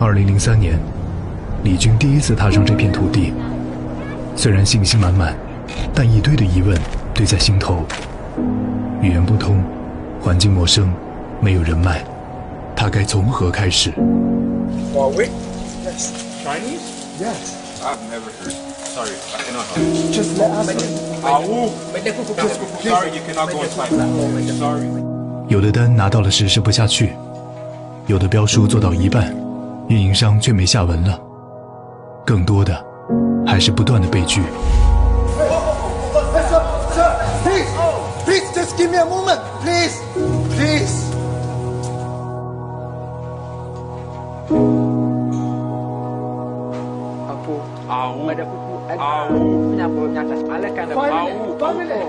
二零零三年，李军第一次踏上这片土地，虽然信心满满，但一堆的疑问堆在心头。语言不通，环境陌生，没有人脉，他该从何开始？Huawei? Yes. Chinese? Yes. I've never heard. Sorry, I cannot help you. Just let us. Awu. Sorry, you cannot go inside. Sorry. 有的单拿到了实施不下去，有的标书做到一半，运营商却没下文了，更多的还是不断的被拒。Give me a moment, please, please.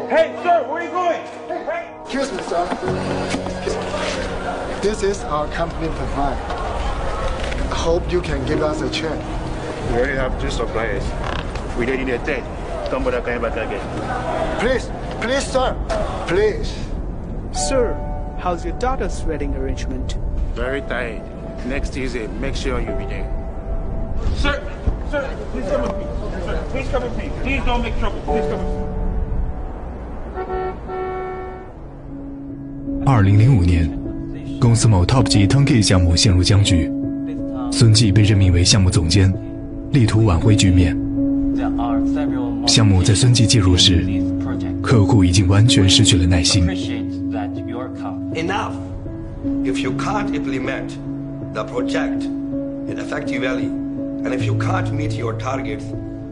Hey, sir, where are you going? Excuse me, sir. This is our company provide. I hope you can give us a chance. We already have two suppliers. We don't need a third. Don't bother coming back again. Please, please, sir, please. Sir, how's your daughter's wedding arrangement? Very tired. Next Tuesday, make sure you be there. Sir, sir, please come with me. Sir, please come with me. Please don't make trouble. Please come with me. 二零零五年，公司某 Top 级 Turnkey 项目陷入僵局，孙继被任命为项目总监，力图挽回局面。项目在孙继介入时，客户已经完全失去了耐心。enough. If you can't implement the project in effective valley, and if you can't meet your targets,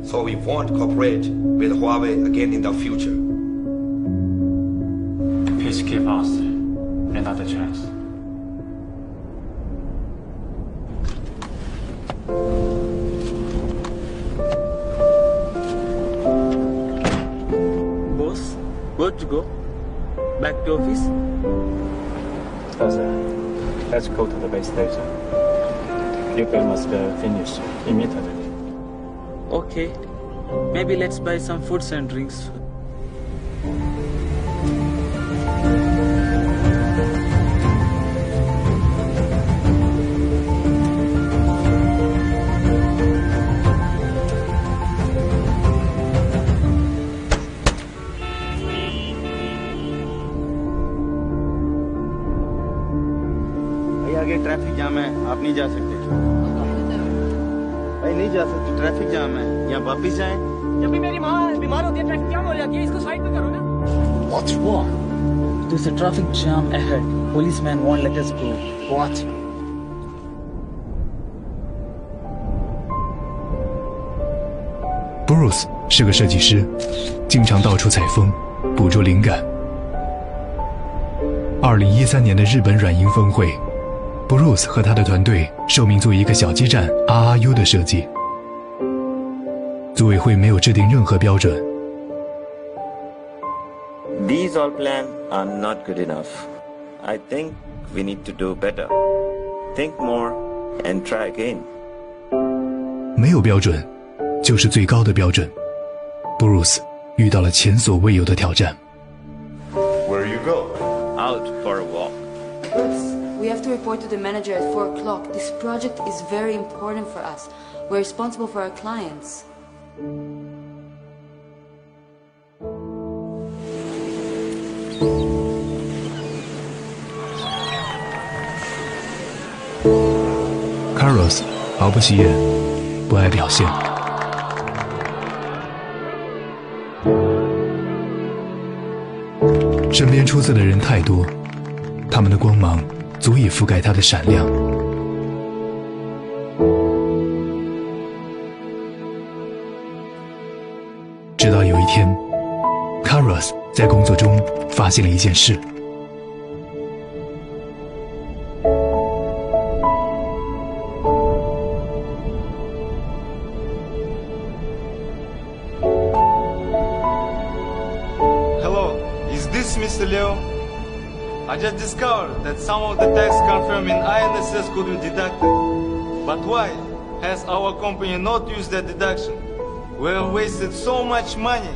so we won't cooperate with Huawei again in the future. Please give us another chance. Boss, where to go? Back to office? Father, let's go to the base station. Repair must uh, finish immediately. Okay. Maybe let's buy some foods and drinks. आगे traffic jam है आप नहीं जा सकते भाई नहीं जा सकते ट्रैफिक जाम है यहाँ वापिस जाएं जब भी मेरी माँ बीमार होती है ट्रैफिक जाम हो जाती है इसको साइड पे करो ना What's wrong? There's a traffic jam ahead. Policeman won't let us go. What? Bruce 是个设计师，经常到处采风，捕捉灵感。二零一三年的日本软银峰会 ，Bruce 和他的团队受命做一个小基站 RRU 的设计。组委会没有制定任何标准，These all plans are not good enough. I think we need to do better. Think more and try again. 没有标准，就是最高的标准。Bruce 遇到了前所未有的挑战。Where you go? Out for a walk. Bruce, we have to report to the manager at 4 o'clock. This project is very important for us. We're responsible for our clients. Carlos 毫不起眼，不爱表现。身边出色的人太多，他们的光芒 足以覆盖它的闪亮。直到有一天，Carlos 在工作中发现了一件事。I just discovered that some of the tax confirmed in INSS could be deducted. But why has our company not used that deduction? We have wasted so much money.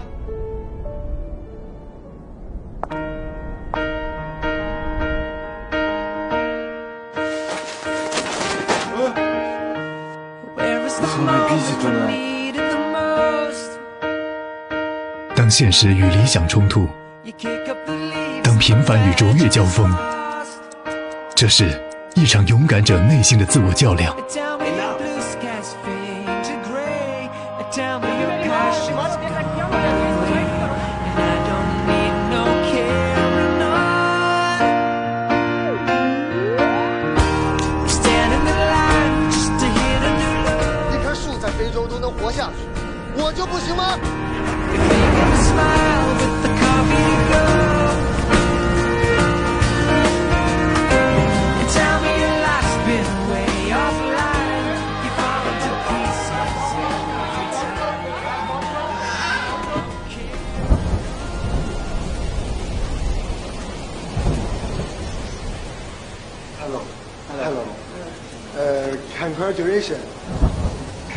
现实与理想冲突，平凡与卓越交锋，这是一场勇敢者内心的自我较量。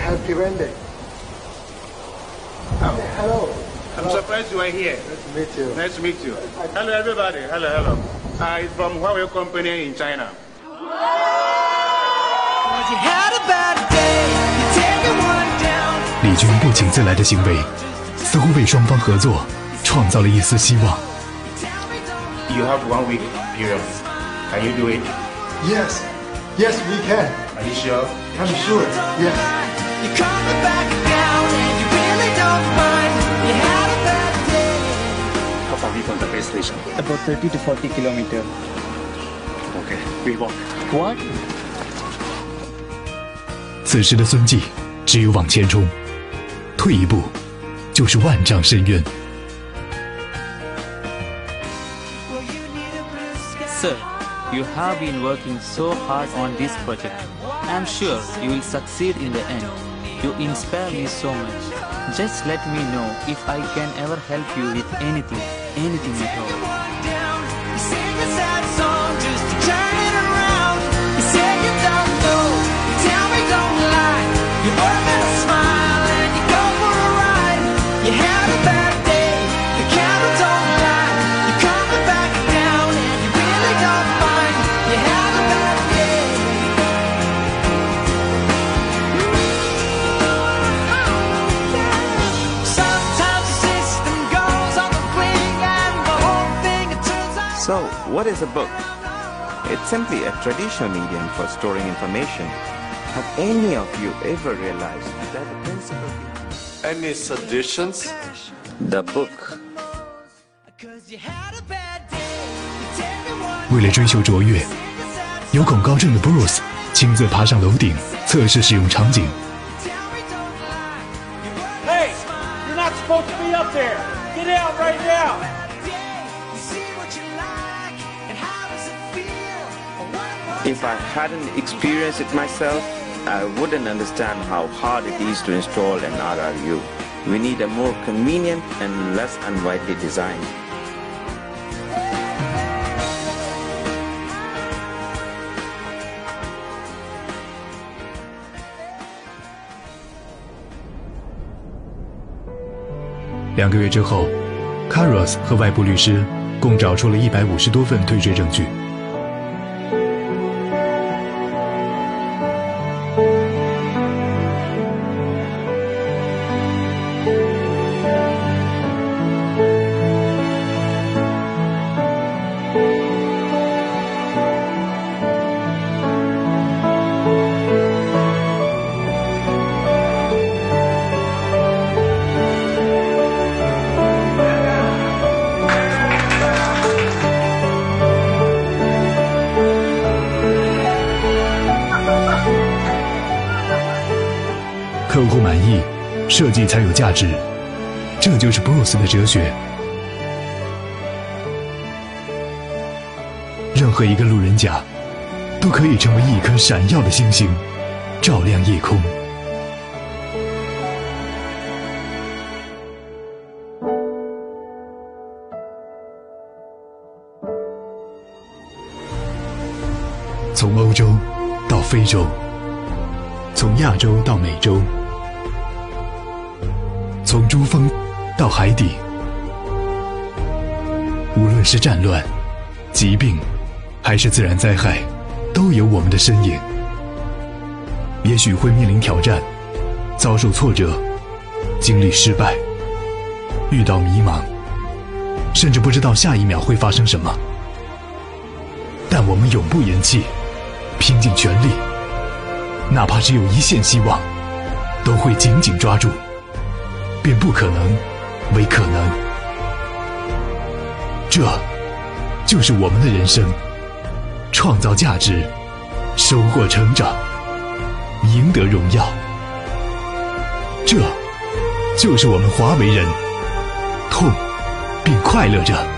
Happy Wednesday. Hello. I'm surprised you are here. Nice to meet you. Nice to meet you. Hello, everybody. Hello, hello. Uh, it's from Huawei Company in China. 李军不请自来的行为，似乎为双方合作创造了一丝希望。 You have one week period. Can you do it? Yes. Yes, we can. Are you sure? I'm sure. Yes. How far are we from the base station? About 30 to 40 kilometers. Okay, we walk. What? 此时的孙继只有往前冲，退一步就是万丈深渊。Sir, you have been working so hard on this project. I'm sure you will succeed in the end. You inspire me so much. Just let me know if I can ever help you with anything, anything at all. what is a book? It's simply a traditional medium for storing information. Have any of you ever realized that the principle Any suggestions? the book 为了追求卓越，有恐高症的 Bruce 亲自爬上楼顶测试使用场景。 Hey, you're not supposed to be up there. Get out right now. If I hadn't experienced it myself, I wouldn't understand how hard it is to install an RRU. We need a more convenient and less unwidely design. 两个月之后，Carlos 和外部律师共找出了一百五十多份退税证据。 设计才有价值，这就是 Bruce 的哲学。任何一个路人甲，都可以成为一颗闪耀的星星，照亮夜空。从欧洲到非洲，从亚洲到美洲，从珠峰到海底，无论是战乱、疾病，还是自然灾害，都有我们的身影。也许会面临挑战，遭受挫折，经历失败，遇到迷茫，甚至不知道下一秒会发生什么。但我们永不言弃，拼尽全力，哪怕只有一线希望，都会紧紧抓住，变不可能为可能。这，就是我们的人生：创造价值，收获成长，赢得荣耀。这，就是我们华为人，痛并快乐着。